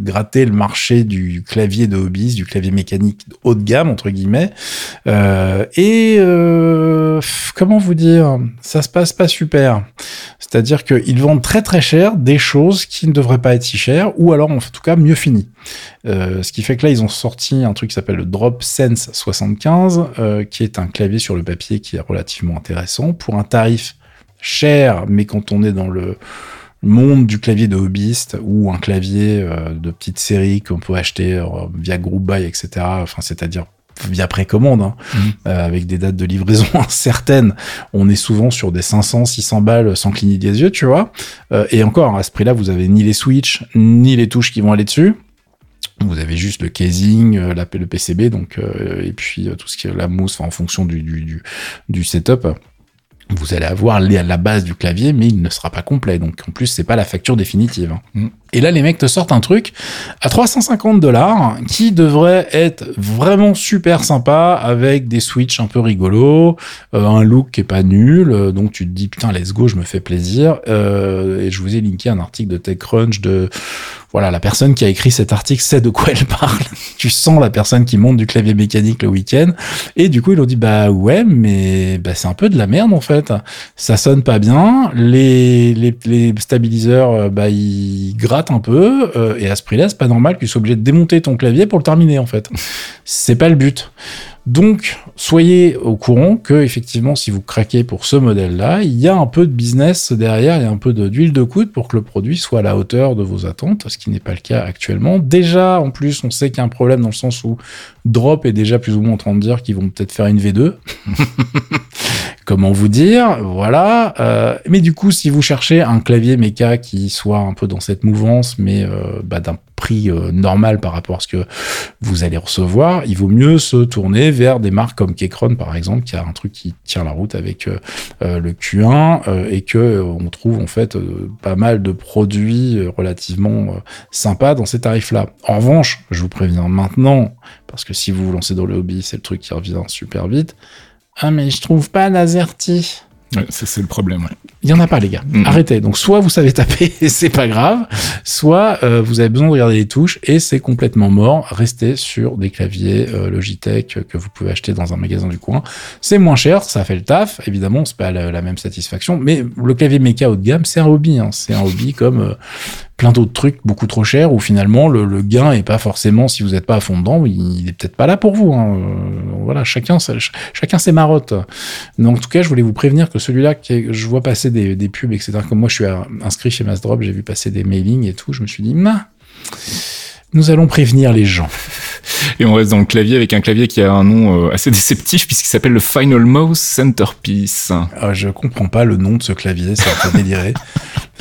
gratter le marché du clavier de hobbies, du clavier mécanique haut de gamme entre guillemets. Et comment vous dire, ça se passe pas super. C'est-à-dire qu'ils vendent très très cher des choses qui ne devraient pas être si chères, ou alors en tout cas mieux finies. Euh, ce qui fait que là, ils ont sorti un truc qui s'appelle le Drop Sense 75, euh, qui est un clavier sur le papier qui est relativement intéressant pour un tarif cher, mais quand on est dans le monde du clavier de hobbyiste ou un clavier euh, de petite série qu'on peut acheter euh, via Group Buy, etc. Enfin, c'est-à-dire via précommande, hein, Mhm. euh, avec des dates de livraison *laughs* incertaines. On est souvent sur des 500, 600 balles sans cligner des yeux, tu vois. Euh, et encore, à ce prix-là, vous avez ni les switches, ni les touches qui vont aller dessus. Vous avez juste le casing, euh, la, le PCB, donc euh, et puis euh, tout ce qui est la mousse, en fonction du, du, du, du setup. Vous allez avoir la base du clavier, mais il ne sera pas complet. Donc en plus, c'est pas la facture définitive. Mm. Et là, les mecs te sortent un truc à 350 dollars qui devrait être vraiment super sympa avec des switches un peu rigolos, euh, un look qui est pas nul. euh, donc tu te dis putain, let's go, je me fais plaisir. Euh, et je vous ai linké un article de TechCrunch de voilà, la personne qui a écrit cet article sait de quoi elle parle. *laughs* tu sens la personne qui monte du clavier mécanique le week-end. Et du coup, ils ont dit, bah ouais, mais bah, c'est un peu de la merde en fait. Ça sonne pas bien. Les, les, les stabiliseurs, euh, bah, ils grattent un peu. euh, et à ce prix-là, c'est pas normal que tu sois obligé de démonter ton clavier pour le terminer en fait. C'est pas le but. Donc, soyez au courant que effectivement, si vous craquez pour ce modèle-là, il y a un peu de business derrière, il y a un peu de- d'huile de coude pour que le produit soit à la hauteur de vos attentes, ce qui n'est pas le cas actuellement. Déjà, en plus, on sait qu'il y a un problème dans le sens où Drop est déjà plus ou moins en train de dire qu'ils vont peut-être faire une V2. *laughs* Comment vous dire Voilà. Euh, mais du coup, si vous cherchez un clavier méca qui soit un peu dans cette mouvance, mais euh, bah, d'un prix euh, normal par rapport à ce que vous allez recevoir, il vaut mieux se tourner vers des marques comme Keychron, par exemple, qui a un truc qui tient la route avec le Q1 euh, et que on trouve en fait pas mal de produits relativement sympas dans ces tarifs-là. En revanche, je vous préviens maintenant, parce que si vous vous lancez dans le hobby, c'est le truc qui revient super vite. Ah mais je trouve pas d'Azerty. Ouais, c'est le problème. ouais. Il y en a pas, les gars. Arrêtez. Donc, soit vous savez taper *laughs* et c'est pas grave, soit euh, vous avez besoin de regarder les touches et c'est complètement mort. Restez sur des claviers euh, Logitech que vous pouvez acheter dans un magasin du coin. C'est moins cher, ça fait le taf. Évidemment, c'est pas la, la même satisfaction, mais le clavier méca haut de gamme, c'est un hobby. Hein. C'est un hobby comme euh, plein d'autres trucs beaucoup trop chers où finalement le, le gain est pas forcément, si vous n'êtes pas à fond dedans, il, il est peut-être pas là pour vous. Hein. Euh, voilà, chacun, ch- chacun ses marottes. Donc, en tout cas, je voulais vous prévenir que celui-là, qui est- je vois passer des, des pubs, etc. Comme moi, je suis inscrit chez Massdrop, j'ai vu passer des mailings et tout. Je me suis dit, nah, nous allons prévenir les gens. Et on reste dans le clavier avec un clavier qui a un nom euh, assez déceptif puisqu'il s'appelle le Final Mouse Centerpiece. Ah, je comprends pas le nom de ce clavier, ça fait délirer.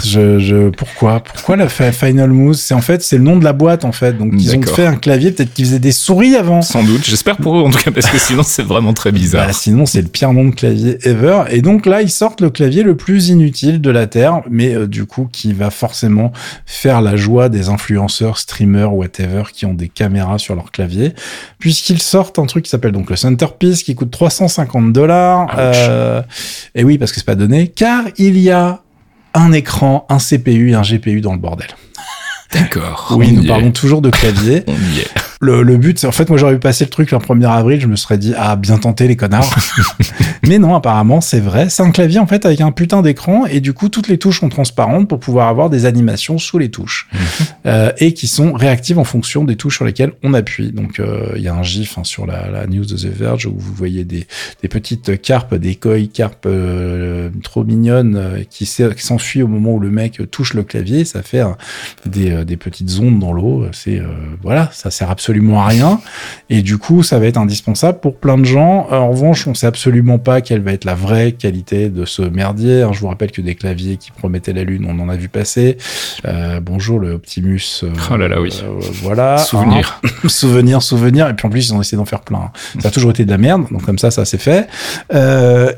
Je, je, pourquoi? Pourquoi la Final Mouse C'est en fait, c'est le nom de la boîte en fait. Donc ils ont fait un clavier, peut-être qu'ils faisaient des souris avant. Sans doute, j'espère pour eux en tout cas parce que sinon c'est vraiment très bizarre. Bah, sinon, c'est le pire nom de clavier ever. Et donc là, ils sortent le clavier le plus inutile de la Terre, mais euh, du coup, qui va forcément faire la joie des influenceurs, streamers, whatever, qui ont des caméras sur leur clavier, puisqu'ils sortent un truc qui s'appelle donc le Centerpiece, qui coûte 350 dollars. Euh, et oui, parce que c'est pas donné, car il y a un écran, un CPU et un GPU dans le bordel. D'accord. Oui, nous parlons est. toujours de clavier. *laughs* On y est. Le, le but, c'est en fait, moi j'aurais pu passer le truc le 1er avril, je me serais dit, ah, bien tenté les connards. *laughs* Mais non, apparemment, c'est vrai. C'est un clavier en fait avec un putain d'écran et du coup, toutes les touches sont transparentes pour pouvoir avoir des animations sous les touches Euh, et qui sont réactives en fonction des touches sur lesquelles on appuie. Donc, euh, il y a un gif hein, sur la, la news de The Verge où vous voyez des, des petites carpes, des koi carpes euh, trop mignonnes euh, qui s'e- qui s'enfuient au moment où le mec touche le clavier. Ça fait des, euh, des petites ondes dans l'eau. C'est euh, voilà, ça sert absolument à rien. Et du coup, ça va être indispensable pour plein de gens. Euh, En revanche, on sait absolument pas quelle va être la vraie qualité de ce merdier. Alors, je vous rappelle que des claviers qui promettaient la lune, on en a vu passer. Euh, bonjour le Optimus. euh, Oh là là, oui. euh, voilà. Souvenir. Hein. *laughs* souvenir, souvenir. Et puis en plus, ils ont essayé d'en faire plein. Ça a toujours été de la merde. Donc comme ça, ça s'est fait.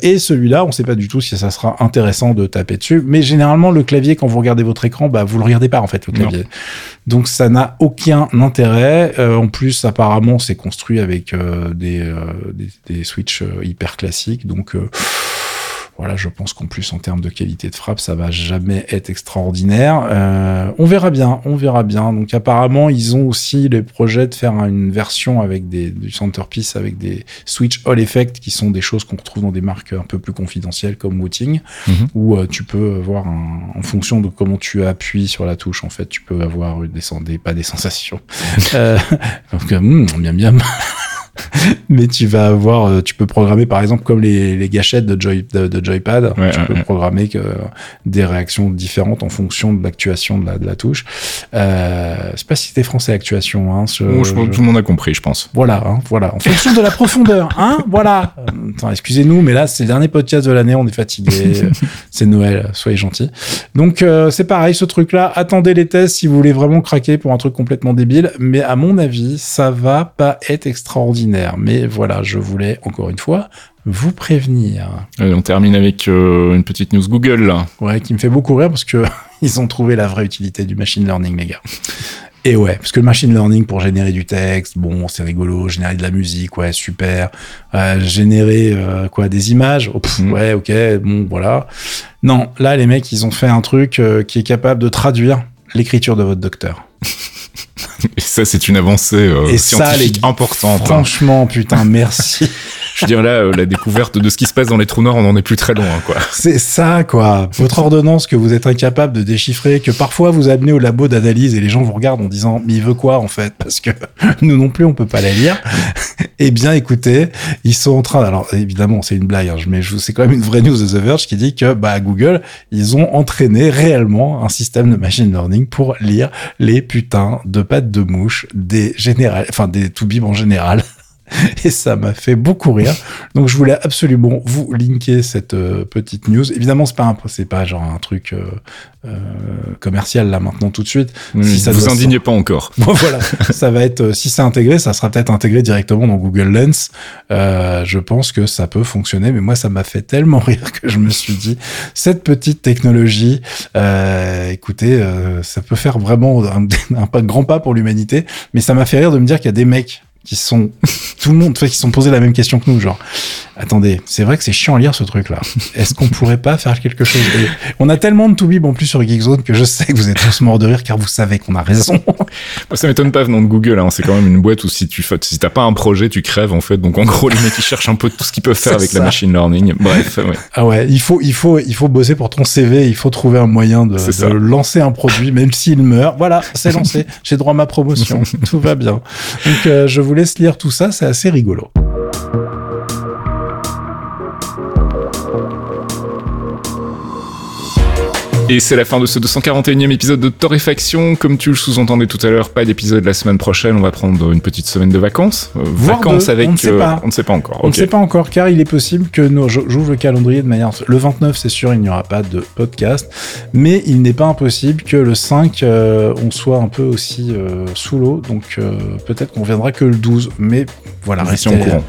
Et celui-là, on sait pas du tout si ça sera intéressant de taper dessus. Mais généralement, le clavier, quand vous regardez votre écran, bah, vous le regardez pas, en fait, le Non. clavier. Donc ça n'a aucun intérêt. Euh, en plus, apparemment, c'est construit avec euh, des, euh, des, des switches euh, hyper classiques. Donc voilà, je pense qu'en plus, en termes de qualité de frappe, ça va jamais être extraordinaire. Euh, on verra bien, on verra bien. Donc apparemment, ils ont aussi les projets de faire une version avec des, du centerpiece avec des switch all effect qui sont des choses qu'on retrouve dans des marques un peu plus confidentielles comme Wooting, Mhm. où euh, tu peux avoir un, en fonction de comment tu appuies sur la touche, en fait, tu peux avoir des, sen- des pas des sensations. *laughs* euh, donc, hmm, miam miam. *laughs* Mais tu vas avoir, euh, tu peux programmer par exemple comme les, les gâchettes de, Joy, de, de Joypad, Ouais, tu ouais, peux ouais. programmer que des réactions différentes en fonction de l'actuation de la, de la touche. Euh, c'est pas si c'était français actuation, hein. ce- Bon, je pense que je- tout le monde a compris, je pense. voilà, hein, voilà. En fonction de la profondeur, hein, voilà. Attends, excusez-nous, mais là, c'est le dernier podcast de l'année, on est fatigué. *laughs* c'est Noël, soyez gentils. Donc, euh, c'est pareil, ce truc-là. Attendez les tests si vous voulez vraiment craquer pour un truc complètement débile. Mais à mon avis, ça va pas être extraordinaire. Mais voilà, je voulais, encore une fois, vous prévenir. Allez, on termine avec euh, une petite news Google. Là. Ouais, qui me fait beaucoup rire parce que *laughs* ils ont trouvé la vraie utilité du machine learning, les gars. Et ouais, parce que le machine learning pour générer du texte, bon, c'est rigolo, générer de la musique, ouais, super. Euh, générer euh, quoi, des images, oh, pff, Mhm. ouais, ok, bon, voilà. Non, là, les mecs, ils ont fait un truc qui est capable de traduire l'écriture de votre docteur. Et ça, c'est une avancée euh, Et ça, scientifique les- importante. hein. Franchement, putain, merci. *laughs* Je veux dire, là, euh, la découverte de ce qui se passe dans les trous noirs, on en est plus très loin, quoi. C'est ça, quoi. Votre ordonnance que vous êtes incapable de déchiffrer, que parfois vous amenez au labo d'analyse et les gens vous regardent en disant, mais il veut quoi, en fait? Parce que *laughs* nous non plus, on peut pas la lire. *laughs* eh bien, écoutez, ils sont en train, alors, évidemment, c'est une blague, hein, mais c'est quand même une vraie news de The Verge qui dit que, bah, Google, ils ont entraîné réellement un système de machine learning pour lire les putains de pattes de mouche des général, enfin, des toubibs en général. *laughs* *laughs* Et ça m'a fait beaucoup rire. Donc je voulais absolument vous linker cette euh, petite news. Évidemment, c'est pas un, c'est pas genre un truc euh, euh, commercial là maintenant tout de suite. Si ça vous indignez pas encore. *laughs* Bon voilà, *laughs* ça va être si c'est intégré, ça sera peut-être intégré directement dans Google Lens. Euh, je pense que ça peut fonctionner, mais moi ça m'a fait tellement rire que je me suis dit cette petite technologie, euh, écoutez, euh, ça peut faire vraiment un, un pas- grand pas pour l'humanité. Mais ça m'a fait rire de me dire qu'il y a des mecs qui sont *laughs* tout le monde, qui sont posé la même question que nous, genre. Attendez, c'est vrai que c'est chiant à lire ce truc-là. Est-ce qu'on pourrait pas faire quelque chose? Et On a tellement de toubib en plus sur Geekzone que je sais que vous êtes tous morts de rire car vous savez qu'on a raison. *laughs* Ça m'étonne pas venant de Google. Hein. C'est quand même une boîte où si tu si t'as pas un projet, tu crèves en fait. Donc en gros, les mecs ils cherchent un peu tout ce qu'ils peuvent faire avec ça. la machine learning. Bref, ouais. Ah ouais, il faut, il faut, il faut bosser pour ton CV. Il faut trouver un moyen de, lancer un produit, même s'il meurt. Voilà, c'est lancé. J'ai droit à ma promotion. *laughs* Tout va bien. Donc, euh, je vous laisse lire tout ça. C'est assez rigolo. Et c'est la fin de ce 241e épisode de Torréfaction. Comme tu le sous-entendais tout à l'heure, pas d'épisode la semaine prochaine. On va prendre une petite semaine de vacances. Euh, vacances deux, avec. on ne sait euh, pas. on ne sait pas encore. On ne sait pas encore, car il est possible que nous, j'ouvre le calendrier de manière. Le 29, c'est sûr, il n'y aura pas de podcast, mais il n'est pas impossible que le 5, euh, on soit un peu aussi sous l'eau, donc peut-être qu'on viendra que le 12, mais voilà, restez. au courant.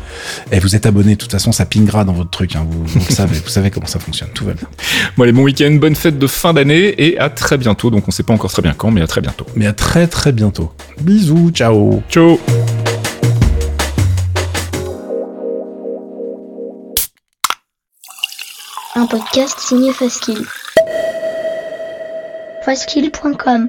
Et vous êtes abonné, de toute façon, ça pingera dans votre truc, hein, vous, vous le savez, vous savez comment ça fonctionne, tout va bien. Bon, allez, bon week-end, bonne fête de fin d'année et à très bientôt. Donc, on sait pas encore très bien quand, mais à très bientôt. Mais à très très bientôt. Bisous, ciao. Ciao! Un podcast signé Faskill. Faskill.com